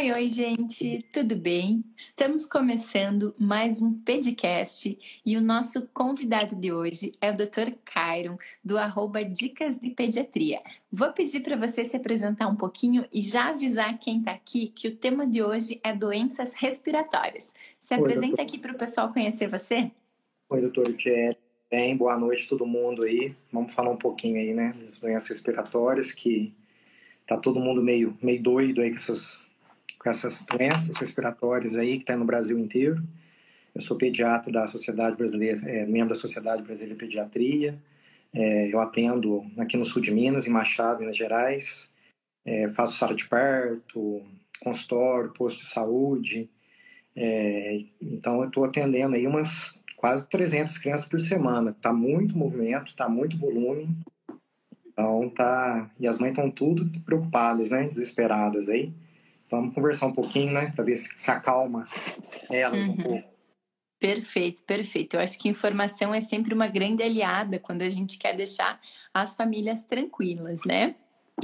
Oi, oi, gente, tudo bem? Estamos começando mais um podcast e o nosso convidado de hoje é o Dr. Cairon, do arroba Dicas de Pediatria. Vou pedir para você se apresentar um pouquinho e já avisar quem está aqui que o tema de hoje é doenças respiratórias. Se oi, apresenta doutor. aqui para o pessoal conhecer você. Oi, doutor Jet. Bem, boa noite todo mundo aí. Vamos falar um pouquinho aí, né, das doenças respiratórias que tá todo mundo meio, meio doido aí com essas com essas doenças respiratórias aí que está no Brasil inteiro. Eu sou pediatra da Sociedade Brasileira, é, membro da Sociedade Brasileira de Pediatria. É, eu atendo aqui no sul de Minas, em Machado, Minas Gerais. É, faço sala de parto, consultório, posto de saúde. É, então, eu estou atendendo aí umas quase 300 crianças por semana. Está muito movimento, está muito volume. Então, tá... E as mães estão tudo preocupadas, né? Desesperadas aí. Vamos conversar um pouquinho, né? Para ver se, se acalma elas uhum. um pouco. Perfeito, perfeito. Eu acho que informação é sempre uma grande aliada quando a gente quer deixar as famílias tranquilas, né?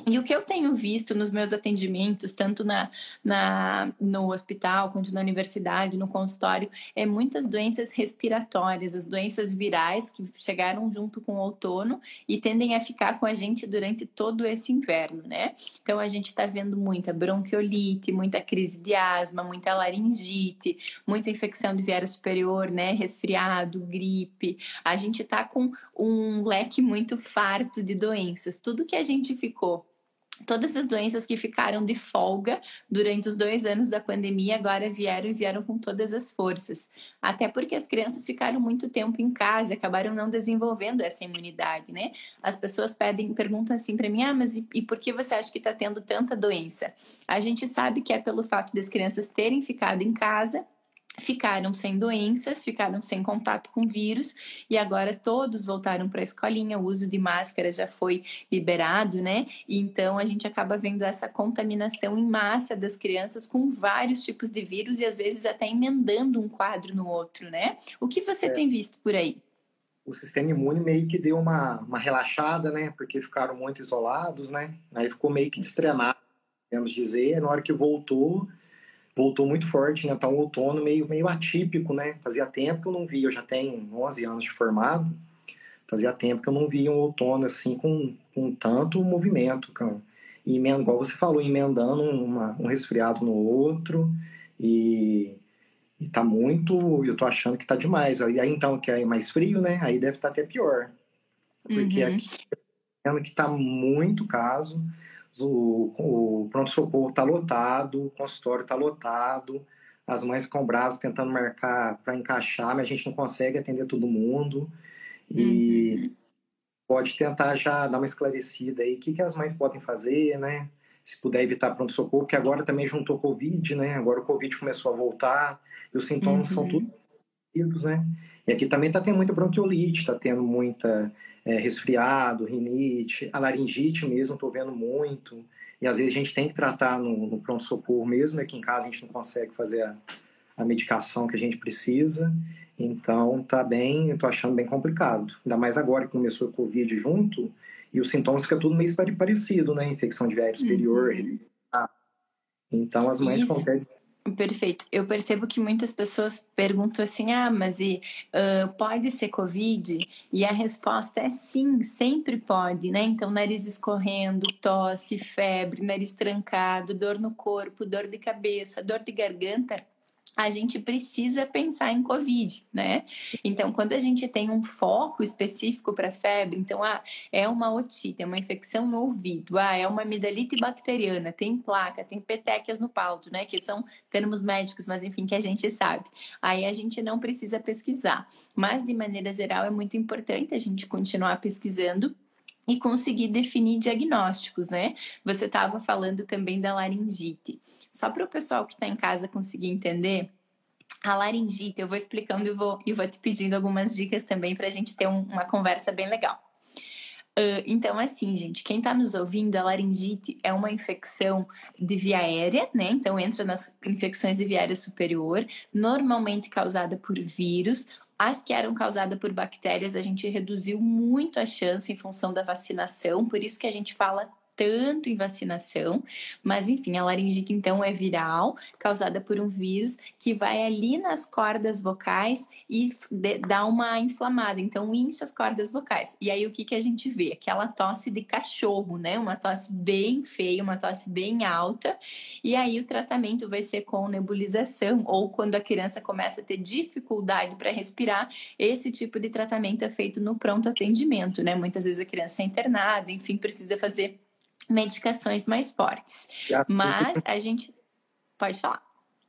E o que eu tenho visto nos meus atendimentos, tanto na, na, no hospital quanto na universidade, no consultório, é muitas doenças respiratórias, as doenças virais que chegaram junto com o outono e tendem a ficar com a gente durante todo esse inverno, né? Então a gente está vendo muita bronquiolite, muita crise de asma, muita laringite, muita infecção de viária superior, né? Resfriado, gripe. A gente está com um leque muito farto de doenças. Tudo que a gente ficou Todas as doenças que ficaram de folga durante os dois anos da pandemia agora vieram e vieram com todas as forças. Até porque as crianças ficaram muito tempo em casa e acabaram não desenvolvendo essa imunidade, né? As pessoas pedem, perguntam assim para mim: ah, mas e, e por que você acha que está tendo tanta doença? A gente sabe que é pelo fato das crianças terem ficado em casa ficaram sem doenças, ficaram sem contato com vírus e agora todos voltaram para a escolinha, o uso de máscara já foi liberado, né? E então a gente acaba vendo essa contaminação em massa das crianças com vários tipos de vírus e às vezes até emendando um quadro no outro, né? O que você é. tem visto por aí? O sistema imune meio que deu uma, uma relaxada, né? Porque ficaram muito isolados, né? Aí ficou meio que destreinado, podemos dizer. Na hora que voltou, voltou muito forte, né? Tá um outono meio, meio atípico, né? Fazia tempo que eu não via, eu já tenho 11 anos de formado, fazia tempo que eu não via um outono assim com, com tanto movimento, cara. E igual você falou, emendando uma, um resfriado no outro e, e tá muito, eu tô achando que tá demais. Aí então que é mais frio, né? Aí deve estar tá até pior. Porque uhum. aqui que tá muito caso o, o pronto-socorro está lotado, o consultório está lotado, as mães com brazos tentando marcar para encaixar, mas a gente não consegue atender todo mundo. E uhum. pode tentar já dar uma esclarecida aí, o que, que as mães podem fazer, né? Se puder evitar pronto-socorro, porque agora também juntou Covid, né? Agora o Covid começou a voltar, e os sintomas uhum. são todos né? E aqui também está tendo muita bronquiolite, está tendo muita é, resfriado, rinite, a laringite mesmo, estou vendo muito. E às vezes a gente tem que tratar no, no pronto-socorro mesmo, aqui em casa a gente não consegue fazer a, a medicação que a gente precisa. Então tá bem, eu tô achando bem complicado. Ainda mais agora que começou o Covid junto, e os sintomas ficam tudo meio parecido, né? Infecção de viário superior. Uhum. Então as mães conseguem Perfeito. Eu percebo que muitas pessoas perguntam assim: ah, mas e, uh, pode ser Covid? E a resposta é sim, sempre pode, né? Então, nariz escorrendo, tosse, febre, nariz trancado, dor no corpo, dor de cabeça, dor de garganta a gente precisa pensar em Covid, né? Então, quando a gente tem um foco específico para febre, então, ah, é uma otite, é uma infecção no ouvido, ah, é uma amidalite bacteriana, tem placa, tem petequias no palto, né? Que são termos médicos, mas enfim, que a gente sabe. Aí a gente não precisa pesquisar. Mas, de maneira geral, é muito importante a gente continuar pesquisando e conseguir definir diagnósticos, né? Você estava falando também da laringite. Só para o pessoal que está em casa conseguir entender, a laringite, eu vou explicando e vou, e vou te pedindo algumas dicas também para a gente ter um, uma conversa bem legal. Uh, então, assim, gente, quem está nos ouvindo, a laringite é uma infecção de via aérea, né? Então, entra nas infecções de via aérea superior, normalmente causada por vírus as que eram causadas por bactérias, a gente reduziu muito a chance em função da vacinação, por isso que a gente fala tanto em vacinação, mas enfim, a laringite então é viral, causada por um vírus que vai ali nas cordas vocais e dá uma inflamada, então incha as cordas vocais. E aí o que, que a gente vê? Aquela tosse de cachorro, né? Uma tosse bem feia, uma tosse bem alta, e aí o tratamento vai ser com nebulização ou quando a criança começa a ter dificuldade para respirar, esse tipo de tratamento é feito no pronto atendimento, né? Muitas vezes a criança é internada, enfim, precisa fazer medicações mais fortes. Mas a gente pode falar.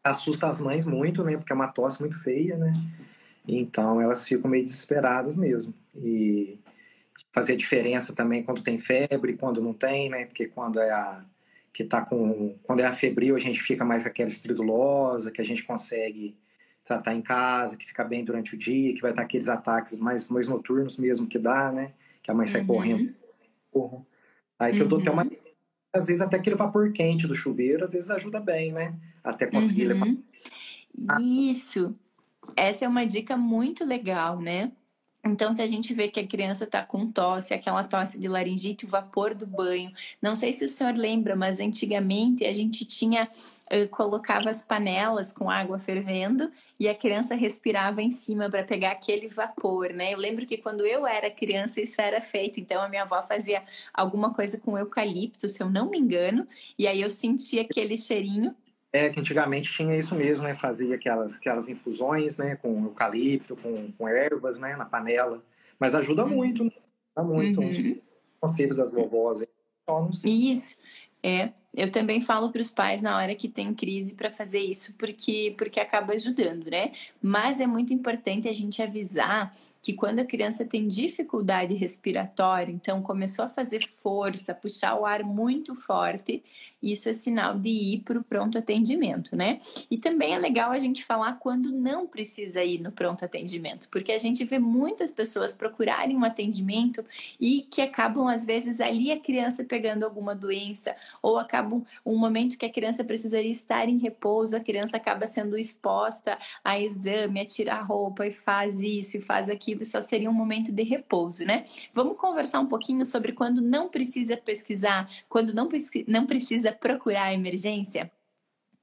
Assusta as mães muito, né? Porque é uma tosse muito feia, né? Então elas ficam meio desesperadas mesmo. E fazer diferença também quando tem febre, quando não tem, né? Porque quando é a que tá com quando é a febril a gente fica mais aquela estridulosa, que a gente consegue tratar em casa, que fica bem durante o dia, que vai estar aqueles ataques mais, mais noturnos mesmo que dá, né? Que a mãe sai uhum. correndo. Aí que uhum. eu dou até uma. Uhum. Às vezes até aquele vapor quente do chuveiro, às vezes ajuda bem, né? Até conseguir uhum. levar. Isso. Essa é uma dica muito legal, né? Então, se a gente vê que a criança está com tosse, aquela tosse de laringite, o vapor do banho. Não sei se o senhor lembra, mas antigamente a gente tinha colocava as panelas com água fervendo e a criança respirava em cima para pegar aquele vapor, né? Eu lembro que quando eu era criança isso era feito. Então a minha avó fazia alguma coisa com eucalipto, se eu não me engano, e aí eu sentia aquele cheirinho é, que antigamente tinha isso mesmo, né? Fazia aquelas, aquelas infusões, né? Com eucalipto, com, com ervas, né? Na panela. Mas ajuda uhum. muito, né? Ajuda muito. Uhum. Conselhos das vovós. Isso. É, eu também falo para os pais na hora que tem crise para fazer isso, porque, porque acaba ajudando, né? Mas é muito importante a gente avisar que quando a criança tem dificuldade respiratória, então começou a fazer força, puxar o ar muito forte, isso é sinal de ir para o pronto atendimento, né? E também é legal a gente falar quando não precisa ir no pronto atendimento, porque a gente vê muitas pessoas procurarem um atendimento e que acabam, às vezes, ali a criança pegando alguma doença, ou acabam um momento que a criança precisaria estar em repouso, a criança acaba sendo exposta a exame, a tirar roupa e faz isso e faz aquilo só seria um momento de repouso, né? Vamos conversar um pouquinho sobre quando não precisa pesquisar, quando não, não precisa procurar a emergência?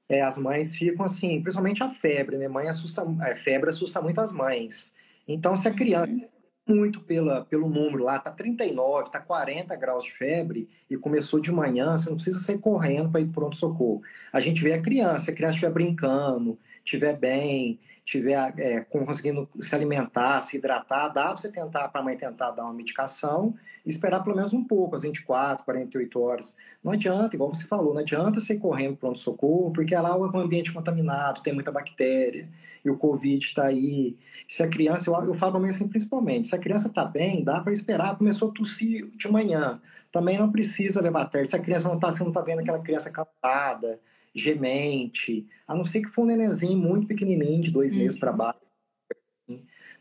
É, as mães ficam assim, principalmente a febre, né? Mãe assusta, a é, febre assusta muito as mães. Então, se a criança uhum. Muito pela, pelo número lá, tá 39, tá 40 graus de febre e começou de manhã, você não precisa sair correndo para ir pronto socorro. A gente vê a criança, a criança estiver brincando, estiver bem, estiver é, conseguindo se alimentar, se hidratar, dá para você tentar, para a mãe tentar dar uma medicação e esperar pelo menos um pouco, as 24, 48 horas. Não adianta, igual você falou, não adianta você correndo pronto-socorro, porque lá é um ambiente contaminado, tem muita bactéria, e o Covid está aí. Se a criança, eu, eu falo para assim, principalmente, se a criança está bem, dá para esperar, começou a tossir de manhã, também não precisa levar terra. Se a criança não está, você não está vendo aquela criança cansada, gemente, a não ser que for um nenenzinho muito pequenininho, de dois uhum. meses para baixo.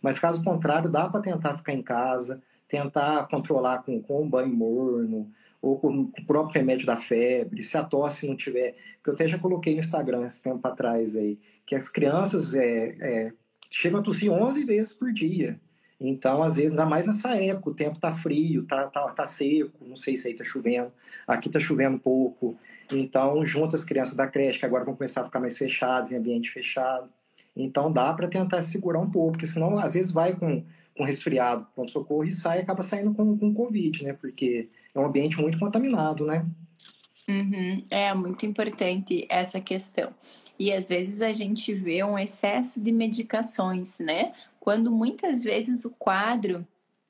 Mas caso contrário, dá para tentar ficar em casa, tentar controlar com, com um banho morno, ou com o próprio remédio da febre, se a tosse não tiver, que eu até já coloquei no Instagram esse tempo atrás aí, que as crianças é, é, chegam a tossir 11 vezes por dia. Então, às vezes, ainda mais nessa época, o tempo tá frio, tá, tá, tá seco, não sei se aí tá chovendo, aqui tá chovendo pouco. Então, junta as crianças da creche, que agora vão começar a ficar mais fechadas, em ambiente fechado. Então, dá para tentar segurar um pouco, porque senão, às vezes, vai com, com resfriado, pronto-socorro, e sai, acaba saindo com, com Covid, né? Porque é um ambiente muito contaminado, né? Uhum, é muito importante essa questão. E às vezes a gente vê um excesso de medicações, né? Quando muitas vezes o quadro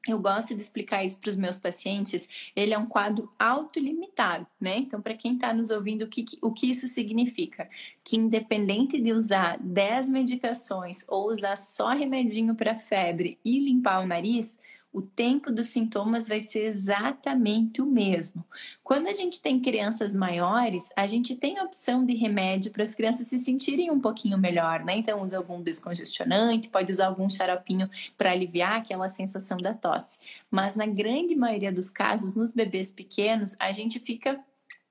eu gosto de explicar isso para os meus pacientes. Ele é um quadro autolimitado, né? Então, para quem está nos ouvindo, o que, o que isso significa? Que independente de usar 10 medicações ou usar só remedinho para febre e limpar o nariz, o tempo dos sintomas vai ser exatamente o mesmo. Quando a gente tem crianças maiores, a gente tem a opção de remédio para as crianças se sentirem um pouquinho melhor, né? Então, usa algum descongestionante, pode usar algum xaropinho para aliviar aquela sensação da tosse. Mas na grande maioria dos casos, nos bebês pequenos, a gente fica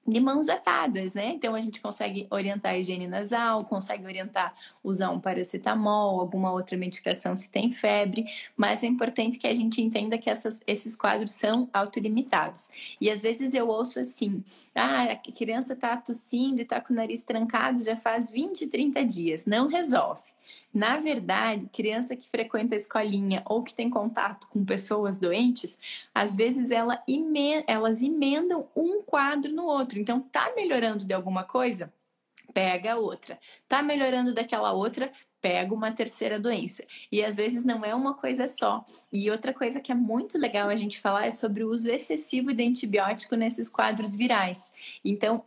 de mãos atadas, né? Então a gente consegue orientar a higiene nasal, consegue orientar usar um paracetamol, alguma outra medicação se tem febre, mas é importante que a gente entenda que essas, esses quadros são autolimitados. E às vezes eu ouço assim: ah, a criança tá tossindo e tá com o nariz trancado já faz 20, 30 dias, não resolve. Na verdade, criança que frequenta a escolinha ou que tem contato com pessoas doentes, às vezes ela elas emendam um quadro no outro. Então, tá melhorando de alguma coisa? Pega outra. Tá melhorando daquela outra? Pega uma terceira doença. E às vezes não é uma coisa só. E outra coisa que é muito legal a gente falar é sobre o uso excessivo de antibiótico nesses quadros virais. Então,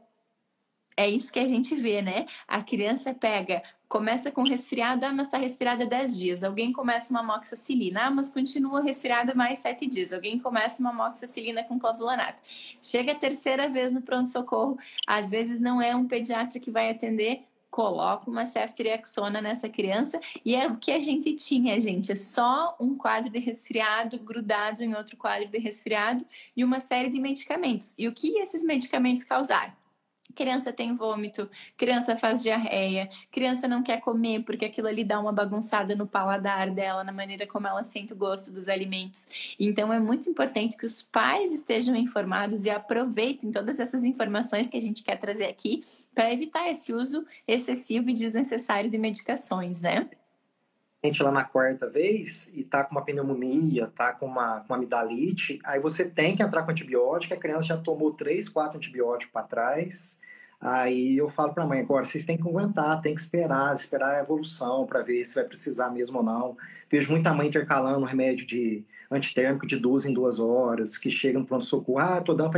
é isso que a gente vê, né? A criança pega, começa com resfriado, ah, mas tá resfriada 10 dias. Alguém começa uma moxicilina, ah, mas continua resfriada mais 7 dias. Alguém começa uma moxicilina com clavulanato. Chega a terceira vez no pronto-socorro, às vezes não é um pediatra que vai atender, coloca uma ceftriaxona nessa criança e é o que a gente tinha, gente, é só um quadro de resfriado grudado em outro quadro de resfriado e uma série de medicamentos. E o que esses medicamentos causaram? Criança tem vômito, criança faz diarreia, criança não quer comer porque aquilo ali dá uma bagunçada no paladar dela, na maneira como ela sente o gosto dos alimentos. Então é muito importante que os pais estejam informados e aproveitem todas essas informações que a gente quer trazer aqui para evitar esse uso excessivo e desnecessário de medicações, né? gente lá na quarta vez e tá com uma pneumonia, tá com uma, com uma amidalite, aí você tem que entrar com antibiótico, a criança já tomou três, quatro antibióticos para trás. Aí eu falo para a mãe, agora vocês têm que aguentar, tem que esperar, esperar a evolução para ver se vai precisar mesmo ou não. Vejo muita mãe intercalando remédio de antitérmico de duas em duas horas, que chega no pronto-socorro, ah, tô dando,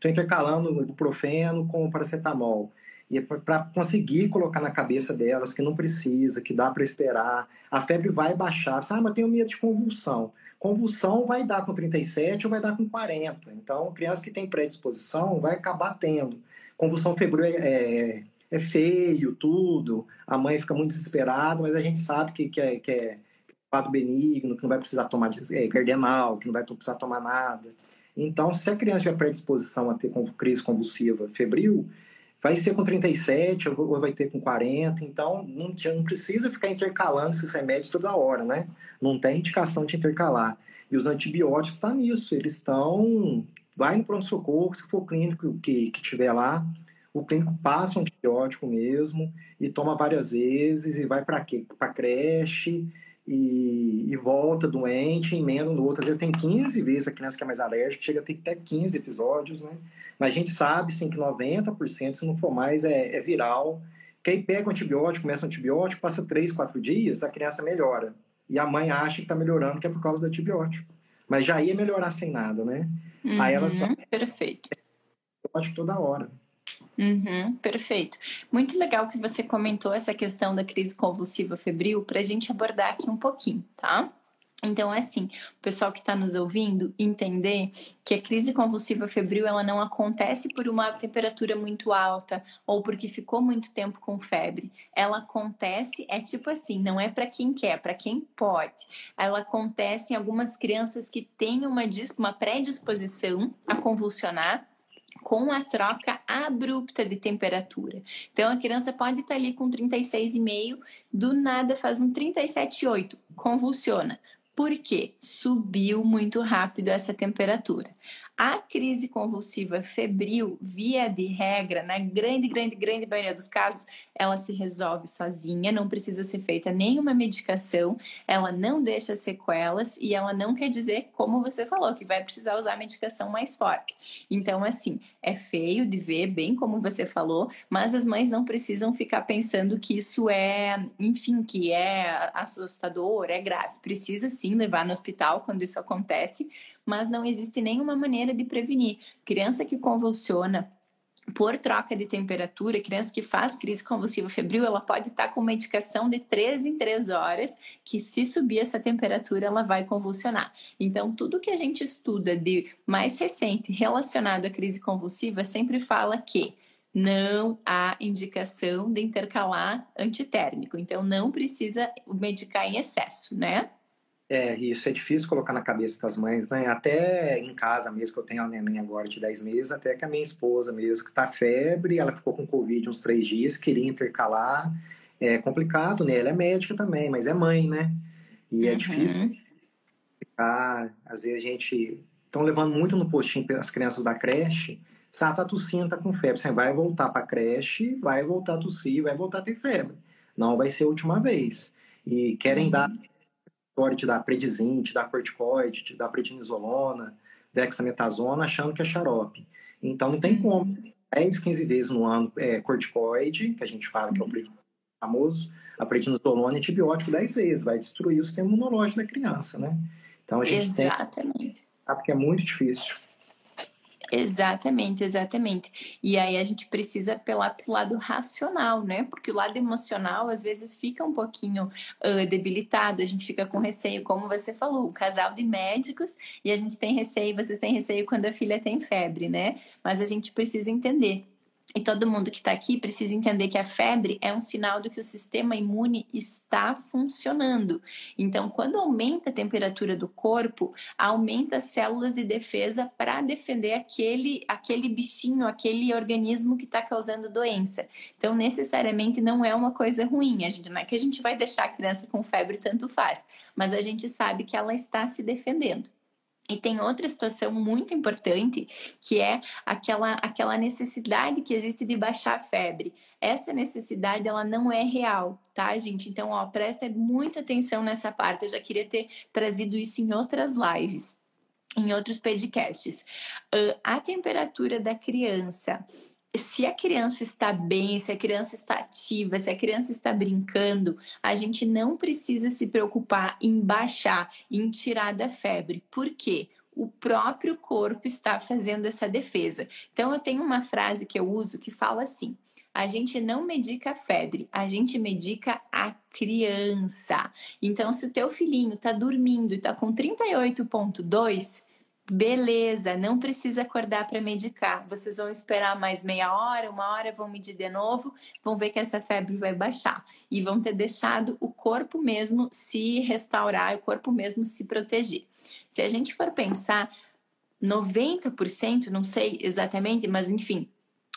tô intercalando ibuprofeno com paracetamol. E é para conseguir colocar na cabeça delas que não precisa, que dá para esperar. A febre vai baixar. Ah, mas tenho medo de convulsão. Convulsão vai dar com 37 ou vai dar com 40. Então, criança que tem predisposição vai acabar tendo. Convulsão febril é, é, é feio, tudo. A mãe fica muito desesperada, mas a gente sabe que, que é, que é quadro benigno, que não vai precisar tomar é, cardenal, que não vai precisar tomar nada. Então, se a criança tiver predisposição a ter crise convulsiva febril, vai ser com 37 ou vai ter com 40, então não, não precisa ficar intercalando esses remédios toda hora, né? Não tem indicação de intercalar. E os antibióticos estão tá nisso, eles estão. Vai no pronto-socorro, se for clínico que, que tiver lá, o clínico passa o antibiótico mesmo e toma várias vezes e vai para? Para creche e, e, volta doente, emenda no outro. Às vezes tem 15 vezes a criança que é mais alérgica, chega a ter até 15 episódios, né? Mas a gente sabe, sim, que 90%, se não for mais, é, é viral. Que aí pega o antibiótico, começa o antibiótico, passa 3, 4 dias, a criança melhora. E a mãe acha que está melhorando, que é por causa do antibiótico. Mas já ia melhorar sem nada, né? Uhum, aí ela só... Perfeito. Antibiótico toda hora. Uhum, perfeito. Muito legal que você comentou essa questão da crise convulsiva febril para a gente abordar aqui um pouquinho, tá? Então, é assim, o pessoal que está nos ouvindo entender que a crise convulsiva febril ela não acontece por uma temperatura muito alta ou porque ficou muito tempo com febre. Ela acontece, é tipo assim, não é para quem quer, para quem pode. Ela acontece em algumas crianças que têm uma, uma predisposição a convulsionar com a troca abrupta de temperatura. Então a criança pode estar ali com 36,5, do nada faz um 37,8, convulsiona. Por quê? Subiu muito rápido essa temperatura. A crise convulsiva febril, via de regra, na grande, grande, grande maioria dos casos, ela se resolve sozinha, não precisa ser feita nenhuma medicação, ela não deixa sequelas e ela não quer dizer, como você falou, que vai precisar usar medicação mais forte. Então, assim, é feio de ver, bem como você falou, mas as mães não precisam ficar pensando que isso é, enfim, que é assustador, é grave. Precisa sim levar no hospital quando isso acontece, mas não existe nenhuma maneira de prevenir. Criança que convulsiona por troca de temperatura, criança que faz crise convulsiva febril, ela pode estar com medicação de 3 em 3 horas, que se subir essa temperatura, ela vai convulsionar. Então, tudo que a gente estuda de mais recente relacionado à crise convulsiva sempre fala que não há indicação de intercalar antitérmico. Então, não precisa medicar em excesso, né? É, isso é difícil colocar na cabeça das mães, né? Até em casa mesmo, que eu tenho a neném agora de 10 meses, até que a minha esposa mesmo, que tá febre, ela ficou com Covid uns três dias, queria intercalar. É complicado, né? Ela é médica também, mas é mãe, né? E é uhum. é difícil ficar. Às vezes a gente. Estão levando muito no postinho as crianças da creche. Se ela tá tossindo, tá com febre. Você vai voltar pra creche, vai voltar a tossir, vai voltar a ter febre. Não vai ser a última vez. E querem uhum. dar história te dar predizin, te dar corticoide, te dar prednisolona, dexametasona, achando que é xarope. Então não tem uhum. como. 10, 15 vezes no ano é corticoide, que a gente fala que é o uhum. famoso, a prednisolona é antibiótico 10 vezes, vai destruir o sistema imunológico da criança, né? Então a gente Exatamente. tem. Porque é muito difícil. Exatamente, exatamente. E aí a gente precisa apelar para o lado racional, né? Porque o lado emocional às vezes fica um pouquinho uh, debilitado, a gente fica com receio, como você falou, um casal de médicos e a gente tem receio, vocês têm receio quando a filha tem febre, né? Mas a gente precisa entender e todo mundo que está aqui precisa entender que a febre é um sinal de que o sistema imune está funcionando. Então, quando aumenta a temperatura do corpo, aumenta as células de defesa para defender aquele, aquele bichinho, aquele organismo que está causando doença. Então, necessariamente não é uma coisa ruim. A gente, não é que a gente vai deixar a criança com febre, tanto faz, mas a gente sabe que ela está se defendendo. E tem outra situação muito importante, que é aquela, aquela necessidade que existe de baixar a febre. Essa necessidade, ela não é real, tá, gente? Então, ó, presta muita atenção nessa parte. Eu já queria ter trazido isso em outras lives, em outros podcasts. A temperatura da criança, se a criança está bem, se a criança está ativa, se a criança está brincando, a gente não precisa se preocupar em baixar, em tirar da febre. Por quê? O próprio corpo está fazendo essa defesa. Então, eu tenho uma frase que eu uso que fala assim: a gente não medica a febre, a gente medica a criança. Então, se o teu filhinho está dormindo e está com 38,2, Beleza, não precisa acordar para medicar. Vocês vão esperar mais meia hora, uma hora, vão medir de novo, vão ver que essa febre vai baixar e vão ter deixado o corpo mesmo se restaurar, o corpo mesmo se proteger. Se a gente for pensar, 90%, não sei exatamente, mas enfim,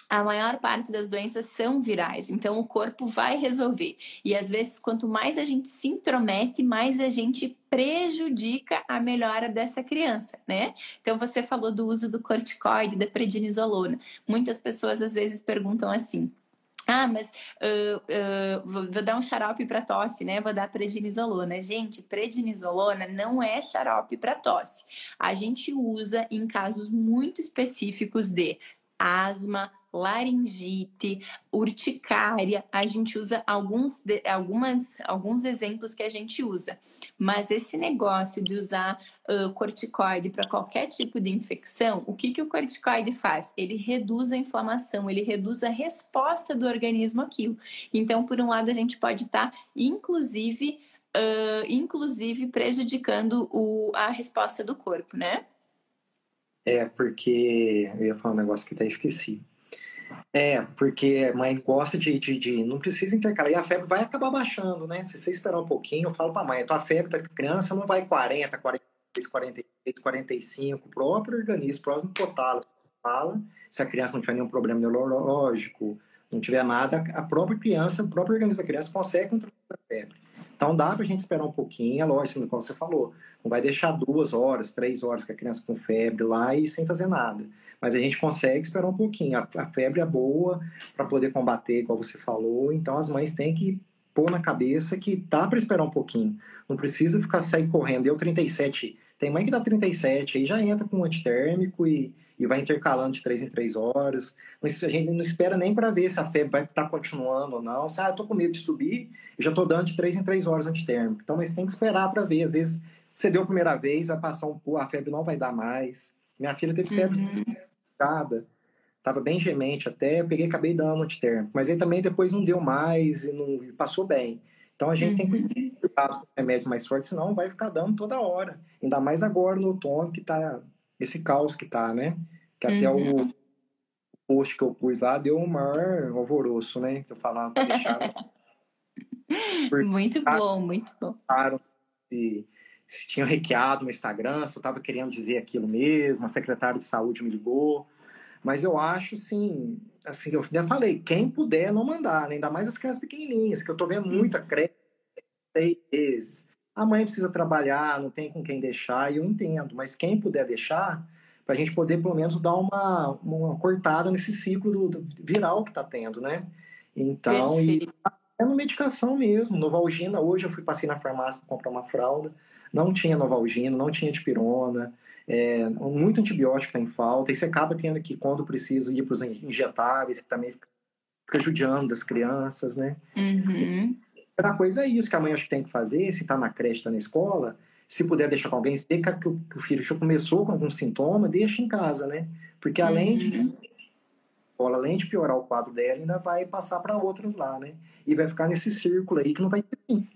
a maior parte das doenças são virais, então o corpo vai resolver. E às vezes, quanto mais a gente se intromete, mais a gente prejudica a melhora dessa criança, né? Então você falou do uso do corticoide, da prednisolona. Muitas pessoas às vezes perguntam assim: ah, mas uh, uh, vou, vou, dar um xarope para tosse, né? Vou dar prednisolona. Gente, prednisolona não é xarope para tosse. A gente usa em casos muito específicos de asma, laringite, urticária, a gente usa alguns, algumas, alguns exemplos que a gente usa. Mas esse negócio de usar uh, corticoide para qualquer tipo de infecção, o que, que o corticoide faz? Ele reduz a inflamação, ele reduz a resposta do organismo àquilo. Então, por um lado, a gente pode estar, tá, inclusive, uh, inclusive prejudicando o, a resposta do corpo, né? É, porque eu ia falar um negócio que até esqueci. É, porque mãe gosta de, de, de, Não precisa intercalar. E a febre vai acabar baixando, né? Se você esperar um pouquinho, eu falo pra mãe: a tua febre da criança não vai 40, 43, 46, 45. O próprio organismo, o próprio potalo fala. Se a criança não tiver nenhum problema neurológico, não tiver nada, a própria criança, o próprio organismo da criança consegue controlar a febre. Então dá pra gente esperar um pouquinho, é lógico, como você falou. Não vai deixar duas horas, três horas com a criança com febre lá e sem fazer nada mas a gente consegue esperar um pouquinho. A, a febre é boa para poder combater, igual você falou, então as mães têm que pôr na cabeça que dá para esperar um pouquinho. Não precisa ficar sair correndo. Eu 37, tem mãe que dá 37, aí já entra com um antitérmico e, e vai intercalando de 3 em 3 horas. A gente não espera nem para ver se a febre vai estar tá continuando ou não. Se, ah, eu tô com medo de subir, eu já tô dando de 3 em 3 horas antitérmico. Então, mas tem que esperar para ver. Às vezes, você deu a primeira vez, vai passar um pouco, a febre não vai dar mais. Minha filha teve febre uhum escada, estava bem gemente até, eu peguei e acabei dando antitérmico. Mas aí também depois não deu mais e não e passou bem. Então a gente uhum. tem que cuidar dos remédios mais fortes, senão vai ficar dando toda hora. Ainda mais agora no outono, que tá esse caos que tá, né? Que até uhum. o post que eu pus lá deu um maior alvoroço, né? Que eu falava pra deixar. muito bom, muito bom. De, se tinha hackeado no Instagram, se eu estava querendo dizer aquilo mesmo, a secretária de saúde me ligou. Mas eu acho, sim, assim, eu já falei, quem puder não mandar, né? ainda mais as crianças pequenininhas, que eu tô vendo muita creche, seis meses. A mãe precisa trabalhar, não tem com quem deixar, e eu entendo, mas quem puder deixar, para a gente poder pelo menos dar uma, uma cortada nesse ciclo do, do viral que está tendo, né? Então, e é uma medicação mesmo. Novalgina, hoje eu fui passei na farmácia para comprar uma fralda, não tinha Novalgina, não tinha dipirona, é, muito antibiótico está em falta, e você acaba tendo que, quando precisa, ir para os injetáveis, que também fica judiando das crianças, né? Uhum. A coisa é isso que a mãe acho que tem que fazer, se está na creche, está na escola, se puder deixar com alguém, se que, que o filho já começou com algum sintoma, deixa em casa, né? Porque além uhum. de além de piorar o quadro dela, ainda vai passar para outras lá, né? E vai ficar nesse círculo aí que não vai ter fim.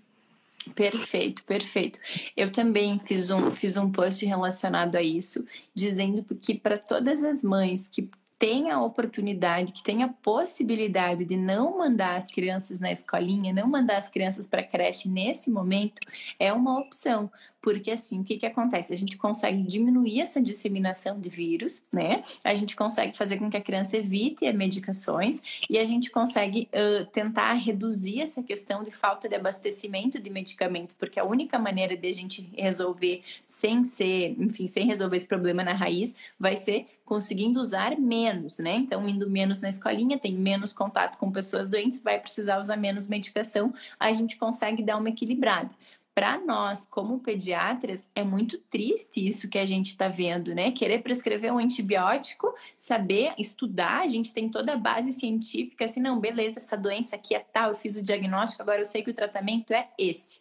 Perfeito, perfeito. Eu também fiz um, fiz um post relacionado a isso, dizendo que para todas as mães que tem a oportunidade, que tem a possibilidade de não mandar as crianças na escolinha, não mandar as crianças para creche nesse momento, é uma opção. Porque assim, o que, que acontece? A gente consegue diminuir essa disseminação de vírus, né? A gente consegue fazer com que a criança evite medicações e a gente consegue uh, tentar reduzir essa questão de falta de abastecimento de medicamento, porque a única maneira de a gente resolver sem ser, enfim, sem resolver esse problema na raiz, vai ser conseguindo usar menos, né? Então, indo menos na escolinha, tem menos contato com pessoas doentes, vai precisar usar menos medicação, a gente consegue dar uma equilibrada. Para nós, como pediatras, é muito triste isso que a gente está vendo, né? Querer prescrever um antibiótico, saber estudar, a gente tem toda a base científica, assim, não, beleza, essa doença aqui é tal, eu fiz o diagnóstico, agora eu sei que o tratamento é esse.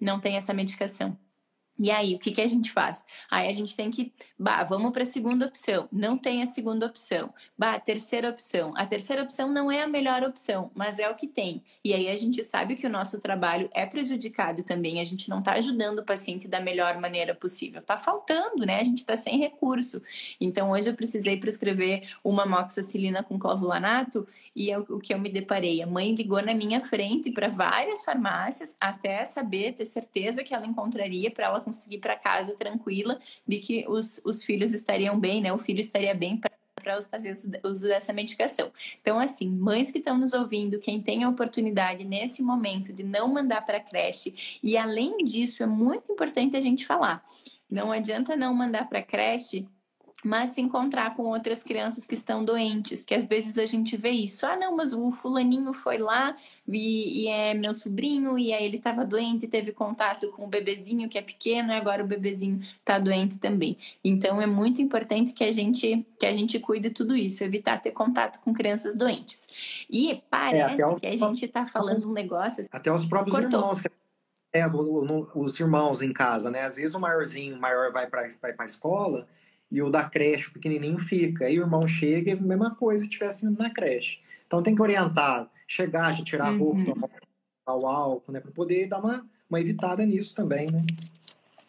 Não tem essa medicação. E aí, o que, que a gente faz? Aí a gente tem que, bah, vamos para a segunda opção. Não tem a segunda opção. Bah, terceira opção. A terceira opção não é a melhor opção, mas é o que tem. E aí a gente sabe que o nosso trabalho é prejudicado também. A gente não está ajudando o paciente da melhor maneira possível. Está faltando, né? A gente está sem recurso. Então, hoje eu precisei prescrever uma moxicilina com clavulanato e é o que eu me deparei. A mãe ligou na minha frente para várias farmácias até saber, ter certeza que ela encontraria para ela conseguir para casa tranquila de que os, os filhos estariam bem, né? O filho estaria bem para para fazer uso dessa medicação. Então, assim, mães que estão nos ouvindo, quem tem a oportunidade nesse momento de não mandar para creche, e além disso, é muito importante a gente falar. Não adianta não mandar para creche mas se encontrar com outras crianças que estão doentes, que às vezes a gente vê isso. Ah, não, mas o fulaninho foi lá e, e é meu sobrinho, e aí ele estava doente, teve contato com o bebezinho que é pequeno, e agora o bebezinho está doente também. Então é muito importante que a gente que a gente cuide tudo isso, evitar ter contato com crianças doentes. E parece é, que a gente está falando um negócio. Assim, até os próprios cortou. irmãos. É, os irmãos em casa, né? Às vezes o maiorzinho, o maior vai para a escola e o da creche, o pequenininho, fica. Aí o irmão chega e a mesma coisa se estivesse indo na creche. Então tem que orientar, chegar, já tirar a roupa, uhum. tomar o álcool, né? Para poder dar uma, uma evitada nisso também, né?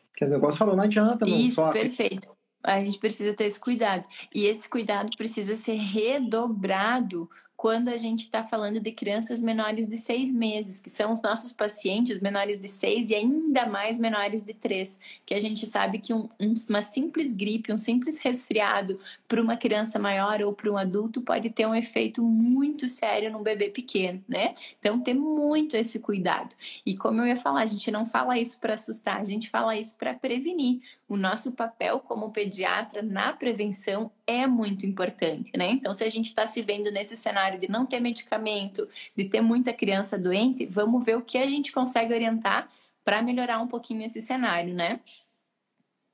Porque o negócio falou, não adianta, não. Isso, só... perfeito. A gente precisa ter esse cuidado. E esse cuidado precisa ser redobrado quando a gente está falando de crianças menores de seis meses, que são os nossos pacientes menores de seis e ainda mais menores de três, que a gente sabe que um, um, uma simples gripe, um simples resfriado para uma criança maior ou para um adulto pode ter um efeito muito sério num bebê pequeno, né? Então, ter muito esse cuidado. E como eu ia falar, a gente não fala isso para assustar, a gente fala isso para prevenir. O nosso papel como pediatra na prevenção é muito importante, né? Então, se a gente está se vendo nesse cenário de não ter medicamento, de ter muita criança doente, vamos ver o que a gente consegue orientar para melhorar um pouquinho esse cenário, né?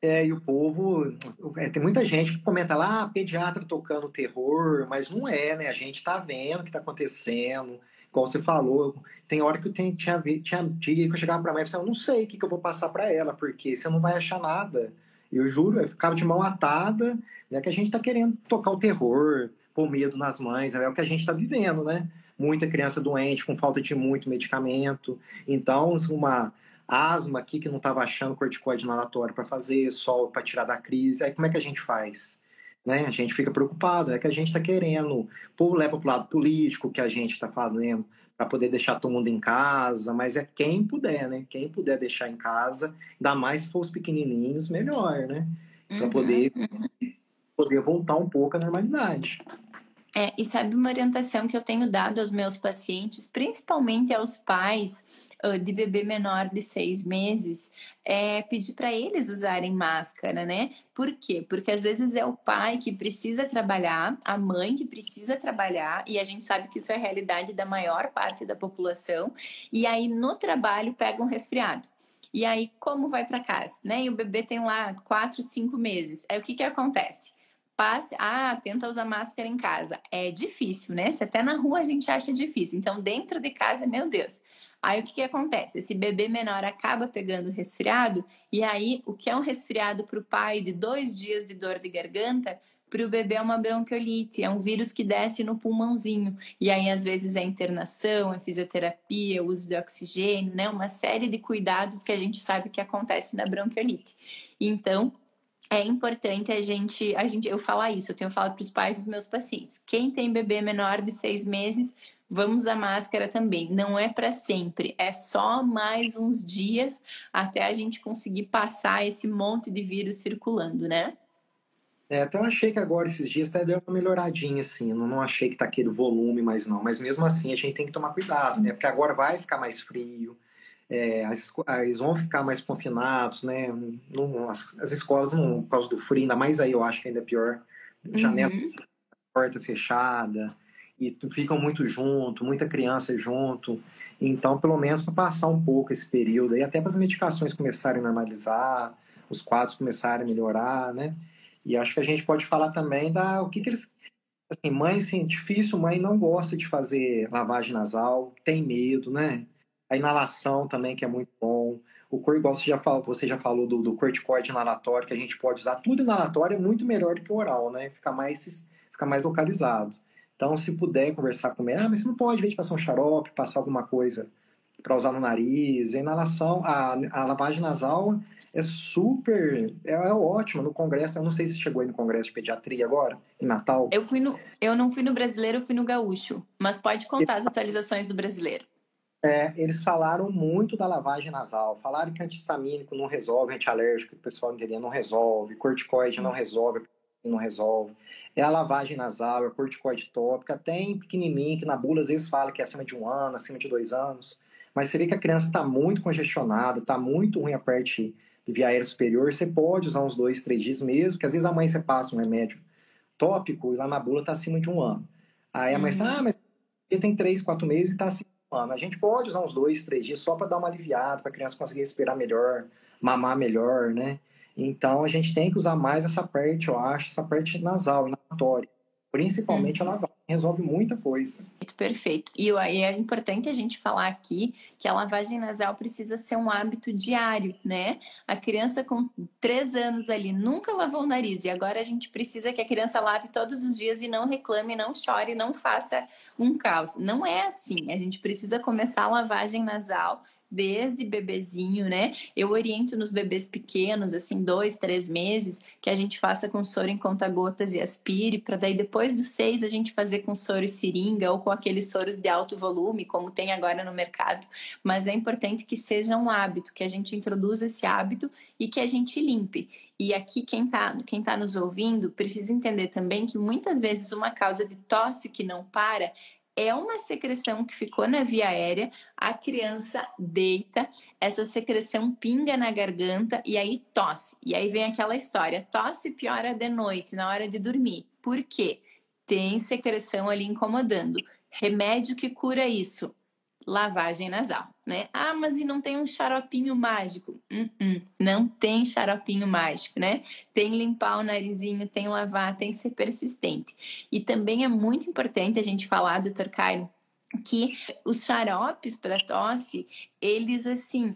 É, e o povo. É, tem muita gente que comenta lá, ah, pediatra tocando terror, mas não é, né? A gente está vendo o que está acontecendo. Como você falou, tem hora que eu tenho, tinha, tinha dia que eu chegava para a mãe e falava, eu não sei o que, que eu vou passar para ela, porque você não vai achar nada. Eu juro, eu ficava de mão atada, né? Que a gente está querendo tocar o terror, pôr medo nas mães, é o que a gente está vivendo, né? Muita criança doente, com falta de muito medicamento. Então, uma asma aqui que não estava achando corticoide inalatório para fazer, sol para tirar da crise, aí como é que a gente faz? Né? A gente fica preocupado, é que a gente está querendo, povo leva para o lado político que a gente está fazendo para poder deixar todo mundo em casa, mas é quem puder, né? Quem puder deixar em casa, ainda mais se for os pequenininhos, melhor, né? Para uhum, poder, uhum. poder voltar um pouco à normalidade. É, e sabe uma orientação que eu tenho dado aos meus pacientes, principalmente aos pais uh, de bebê menor de seis meses, é pedir para eles usarem máscara, né? Por quê? Porque às vezes é o pai que precisa trabalhar, a mãe que precisa trabalhar, e a gente sabe que isso é a realidade da maior parte da população, e aí no trabalho pega um resfriado. E aí, como vai para casa, né? E o bebê tem lá quatro, cinco meses. Aí o que que acontece? Passe. Ah, tenta usar máscara em casa. É difícil, né? Se até na rua a gente acha difícil. Então, dentro de casa, meu Deus. Aí o que, que acontece? Esse bebê menor acaba pegando resfriado, e aí o que é um resfriado para o pai de dois dias de dor de garganta, para o bebê é uma bronquiolite, é um vírus que desce no pulmãozinho. E aí, às vezes, é internação, é fisioterapia, uso de oxigênio, né? Uma série de cuidados que a gente sabe que acontece na bronquiolite. Então, é importante a gente, a gente, eu falar isso, eu tenho falado para os pais dos meus pacientes. Quem tem bebê menor de seis meses, vamos a máscara também. Não é para sempre, é só mais uns dias até a gente conseguir passar esse monte de vírus circulando, né? É, até eu achei que agora esses dias até deu uma melhoradinha, assim. Eu não achei que tá aquele volume mais não. Mas mesmo assim a gente tem que tomar cuidado, né? Porque agora vai ficar mais frio é, as, eles vão ficar mais confinados, né? Não, as, as, escolas, não, por causa do frio, ainda mais aí eu acho que ainda é pior. Janela, uhum. porta fechada, e ficam muito junto, muita criança junto. Então, pelo menos para passar um pouco esse período, e até para as medicações começarem a normalizar, os quadros começarem a melhorar, né? E acho que a gente pode falar também da o que, que eles. Assim, mãe, assim, difícil, mãe não gosta de fazer lavagem nasal, tem medo, né? A inalação também, que é muito bom. O cor, igual você já falou, você já falou do, do corticoide inalatório, que a gente pode usar. Tudo inalatório é muito melhor do que o oral, né? Fica mais, fica mais localizado. Então, se puder conversar com ele, ah, mas você não pode, em vez de passar um xarope, passar alguma coisa para usar no nariz. A inalação, a, a lavagem nasal é super, é, é ótima. No congresso, eu não sei se chegou aí no congresso de pediatria agora, em Natal. Eu fui no, eu não fui no brasileiro, eu fui no gaúcho. Mas pode contar as atualizações do brasileiro. É, eles falaram muito da lavagem nasal. Falaram que antistamínico não resolve, antialérgico, o pessoal entendeu, não resolve, corticoide não resolve, não resolve. É a lavagem nasal, é a corticoide tópica. Tem pequenininho que na bula às vezes fala que é acima de um ano, acima de dois anos. Mas você vê que a criança está muito congestionada, está muito ruim a parte de via aérea superior. Você pode usar uns dois, três dias mesmo, que às vezes a mãe você passa um remédio tópico e lá na bula está acima de um ano. Aí a mãe uhum. ah, mas ele tem três, quatro meses e está acima a gente pode usar uns dois, três dias só para dar uma aliviada, para a criança conseguir respirar melhor, mamar melhor, né? Então a gente tem que usar mais essa parte, eu acho, essa parte nasal, inalatória. Principalmente uhum. a lavagem, resolve muita coisa. Perfeito. E é importante a gente falar aqui que a lavagem nasal precisa ser um hábito diário, né? A criança com três anos ali nunca lavou o nariz e agora a gente precisa que a criança lave todos os dias e não reclame, não chore, não faça um caos. Não é assim. A gente precisa começar a lavagem nasal desde bebezinho, né? Eu oriento nos bebês pequenos, assim, dois, três meses, que a gente faça com soro em conta-gotas e aspire, para daí depois dos seis a gente fazer com soro e seringa ou com aqueles soros de alto volume, como tem agora no mercado. Mas é importante que seja um hábito, que a gente introduza esse hábito e que a gente limpe. E aqui, quem está quem tá nos ouvindo precisa entender também que muitas vezes uma causa de tosse que não para é uma secreção que ficou na via aérea, a criança deita, essa secreção pinga na garganta e aí tosse. E aí vem aquela história: tosse piora de noite, na hora de dormir. Por quê? Tem secreção ali incomodando. Remédio que cura isso: lavagem nasal, né? Ah, mas e não tem um xaropinho mágico? Uh -uh, não tem xaropinho mágico, né? Tem limpar o narizinho, tem lavar, tem ser persistente. E também é muito importante a gente falar, doutor Caio, que os xaropes para tosse, eles assim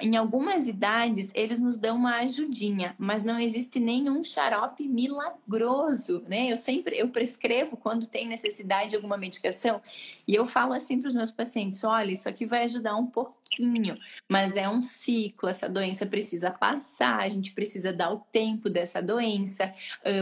em algumas idades eles nos dão uma ajudinha, mas não existe nenhum xarope milagroso, né? Eu sempre eu prescrevo quando tem necessidade de alguma medicação e eu falo assim para os meus pacientes: olha, isso aqui vai ajudar um pouquinho, mas é um ciclo, essa doença precisa passar, a gente precisa dar o tempo dessa doença,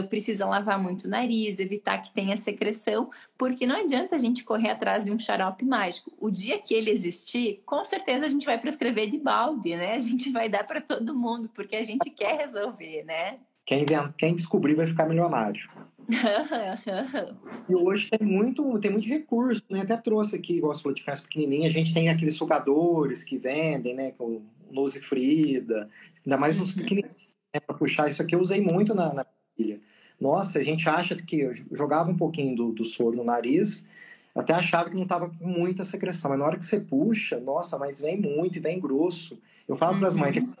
precisa lavar muito o nariz, evitar que tenha secreção, porque não adianta a gente correr atrás de um xarope mágico. O dia que ele existir, com certeza a gente vai prescrever de balde, né? A gente vai dar para todo mundo, porque a gente quer resolver, né? Quem, quem descobrir vai ficar milionário. e hoje tem muito, tem muito recurso, né? Até trouxe aqui, igual você falou de criança pequenininha, a gente tem aqueles sugadores que vendem, né? Com Nose Frida, ainda mais uns uhum. pequenininhos, né? Para puxar. Isso aqui eu usei muito na, na filha. Nossa, a gente acha que eu jogava um pouquinho do, do soro no nariz, até achava que não estava com muita secreção, mas na hora que você puxa, nossa, mas vem muito e vem grosso. Eu falo uhum. para as mães que uhum.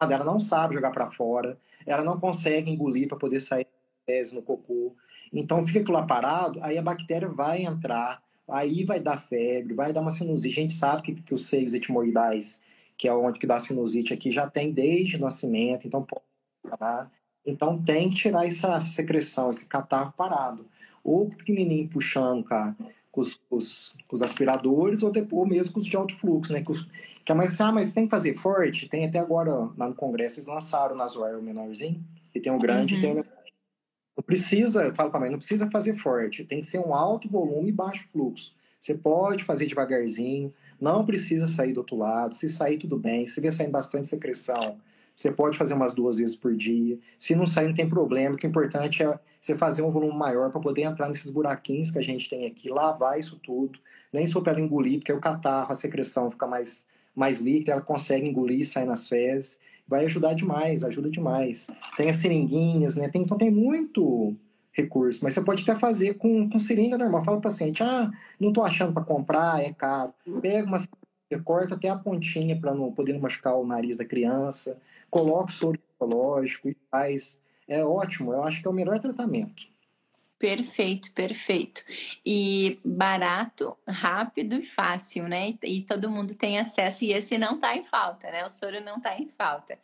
ela não sabe jogar para fora, ela não consegue engolir para poder sair no cocô. Então fica aquilo lá parado, aí a bactéria vai entrar, aí vai dar febre, vai dar uma sinusite. A gente sabe que, que os seios etimoidais, que é onde que dá sinusite aqui, já tem desde o nascimento, então pode Então tem que tirar essa secreção, esse catarro parado. Ou pequenininho puxando, cara, com os, os, com os aspiradores, ou depois mesmo com os de alto fluxo, né? Os, que a mãe ah, mas tem que fazer forte? Tem até agora, lá no congresso, eles lançaram o Nasoar, o menorzinho, que tem o grande uhum. e tem o. Não precisa, eu falo para mãe, não precisa fazer forte, tem que ser um alto volume e baixo fluxo. Você pode fazer devagarzinho, não precisa sair do outro lado. Se sair, tudo bem. Se vier saindo bastante secreção, você pode fazer umas duas vezes por dia. Se não sair, não tem problema. O que é importante é você fazer um volume maior para poder entrar nesses buraquinhos que a gente tem aqui, lavar isso tudo. Nem só para ela engolir, porque o catarro, a secreção fica mais, mais líquida, ela consegue engolir sair nas fezes vai ajudar demais, ajuda demais. Tem as seringuinhas, né? Tem, então tem muito recurso, mas você pode até fazer com, com seringa normal. Fala para o paciente, ah, não estou achando para comprar, é caro. Pega uma corta até a pontinha para não poder machucar o nariz da criança, coloca o soro psicológico e faz. É ótimo, eu acho que é o melhor tratamento. Perfeito, perfeito. E barato, rápido e fácil, né? E, todo mundo tem acesso, e esse não está em falta, né? O soro não está em falta.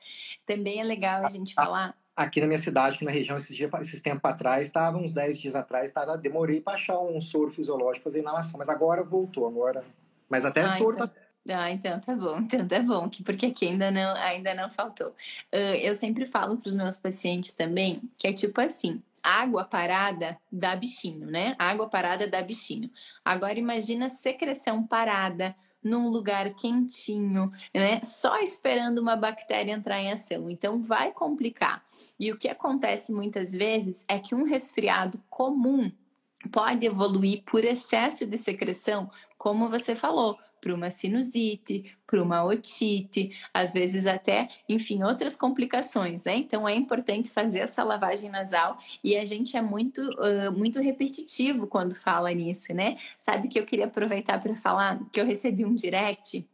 Também é legal a gente falar. Aqui na minha cidade, aqui na região, esses, dias, esses tempos atrás, estava uns 10 dias atrás, tava, demorei para achar um soro fisiológico fazer inalação, mas agora voltou, agora. Mas até ah, soro então... tá ah, então tá bom, então tá bom, porque aqui ainda não, ainda não faltou. Eu sempre falo para os meus pacientes também que é tipo assim: água parada dá bichinho, né? Água parada dá bichinho. Agora imagina secreção parada num lugar quentinho, né? Só esperando uma bactéria entrar em ação. Então vai complicar. E o que acontece muitas vezes é que um resfriado comum pode evoluir por excesso de secreção, como você falou, para uma sinusite, para uma otite, às vezes até, enfim, outras complicações, né? Então é importante fazer essa lavagem nasal e a gente é muito, uh, muito repetitivo quando fala nisso, né? Sabe que eu queria aproveitar para falar que eu recebi um direct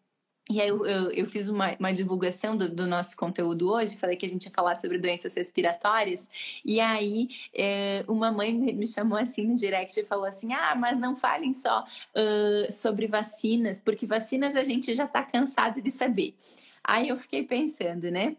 e aí eu, eu, eu fiz uma, uma divulgação do, do, nosso conteúdo hoje, falei que a gente ia falar sobre doenças respiratórias, e aí é, uma mãe me chamou assim no direct e falou assim, ah, mas não falem só uh, sobre vacinas, porque vacinas a gente já está cansado de saber. Aí eu fiquei pensando, né?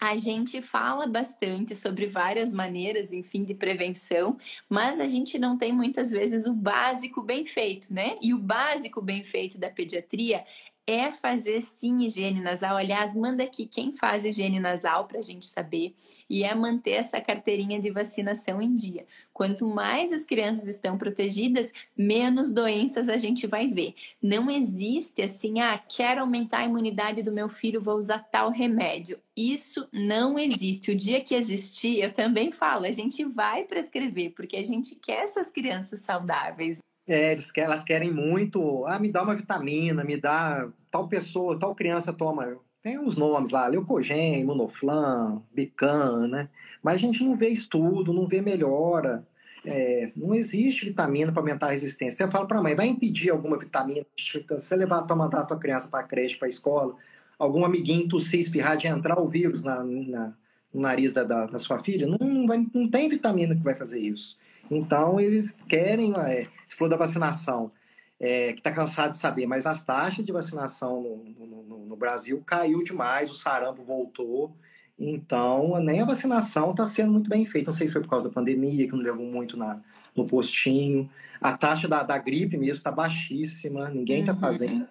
A gente fala bastante sobre várias maneiras, enfim, de prevenção, mas a gente não tem muitas vezes o básico bem feito, né? E o básico bem feito da pediatria é fazer sim higiene nasal. Aliás, manda aqui quem faz higiene nasal para a gente saber. E é manter essa carteirinha de vacinação em dia. Quanto mais as crianças estão protegidas, menos doenças a gente vai ver. Não existe assim, ah, quero aumentar a imunidade do meu filho, vou usar tal remédio. Isso não existe. O dia que existir, eu também falo, a gente vai prescrever, porque a gente quer essas crianças saudáveis. É, eles elas querem muito, ah, me dá uma vitamina, me dá tal pessoa, tal criança toma. Tem uns nomes lá, leucogen, imunoflan, bican, né? Mas a gente não vê estudo, não vê melhora. É, não existe vitamina para aumentar a resistência. Eu falo para a mãe, vai impedir alguma vitamina, se você levar, tomar a tua criança para a creche, para a escola, algum amiguinho tossir, espirrar, de entrar o vírus na, na no nariz da, da, da, sua filha, não, vai, não tem vitamina que vai fazer isso. Então, eles querem, é, se for da vacinação, é, que está cansado de saber, mas as taxas de vacinação no, no, no, Brasil caiu demais, o sarampo voltou. Então, nem a vacinação está sendo muito bem feita. Não sei se foi por causa da pandemia, que não levou muito na, no postinho. A taxa da, da gripe mesmo está baixíssima, ninguém está uhum. fazendo.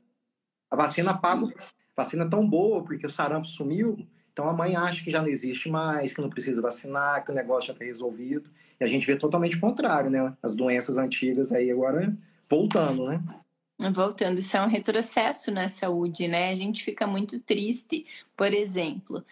A vacina paga, vacina tão boa, porque o sarampo sumiu, então a mãe acha que já não existe mais, que não precisa vacinar, que o negócio já está resolvido. E a gente vê totalmente o contrário, né? As doenças antigas aí agora voltando, né? Voltando, isso é um retrocesso na saúde, né? A gente fica muito triste. Por exemplo,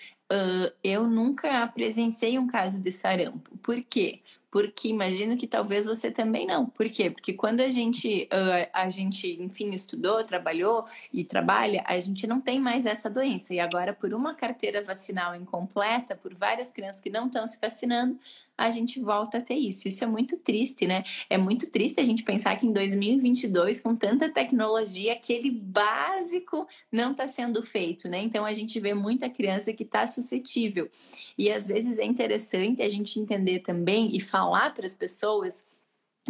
eu nunca presenciei um caso de sarampo. Por quê? Porque imagino que talvez você também não. Por quê? Porque quando a gente, uh, a gente, enfim, estudou, trabalhou e trabalha, a gente não tem mais essa doença. E agora, por uma carteira vacinal incompleta, por várias crianças que não estão se vacinando, a gente volta a ter isso. Isso é muito triste, né? É muito triste a gente pensar que em 2022, com tanta tecnologia, aquele básico não está sendo feito, né? Então a gente vê muita criança que está suscetível. E às vezes é interessante a gente entender também e falar para as pessoas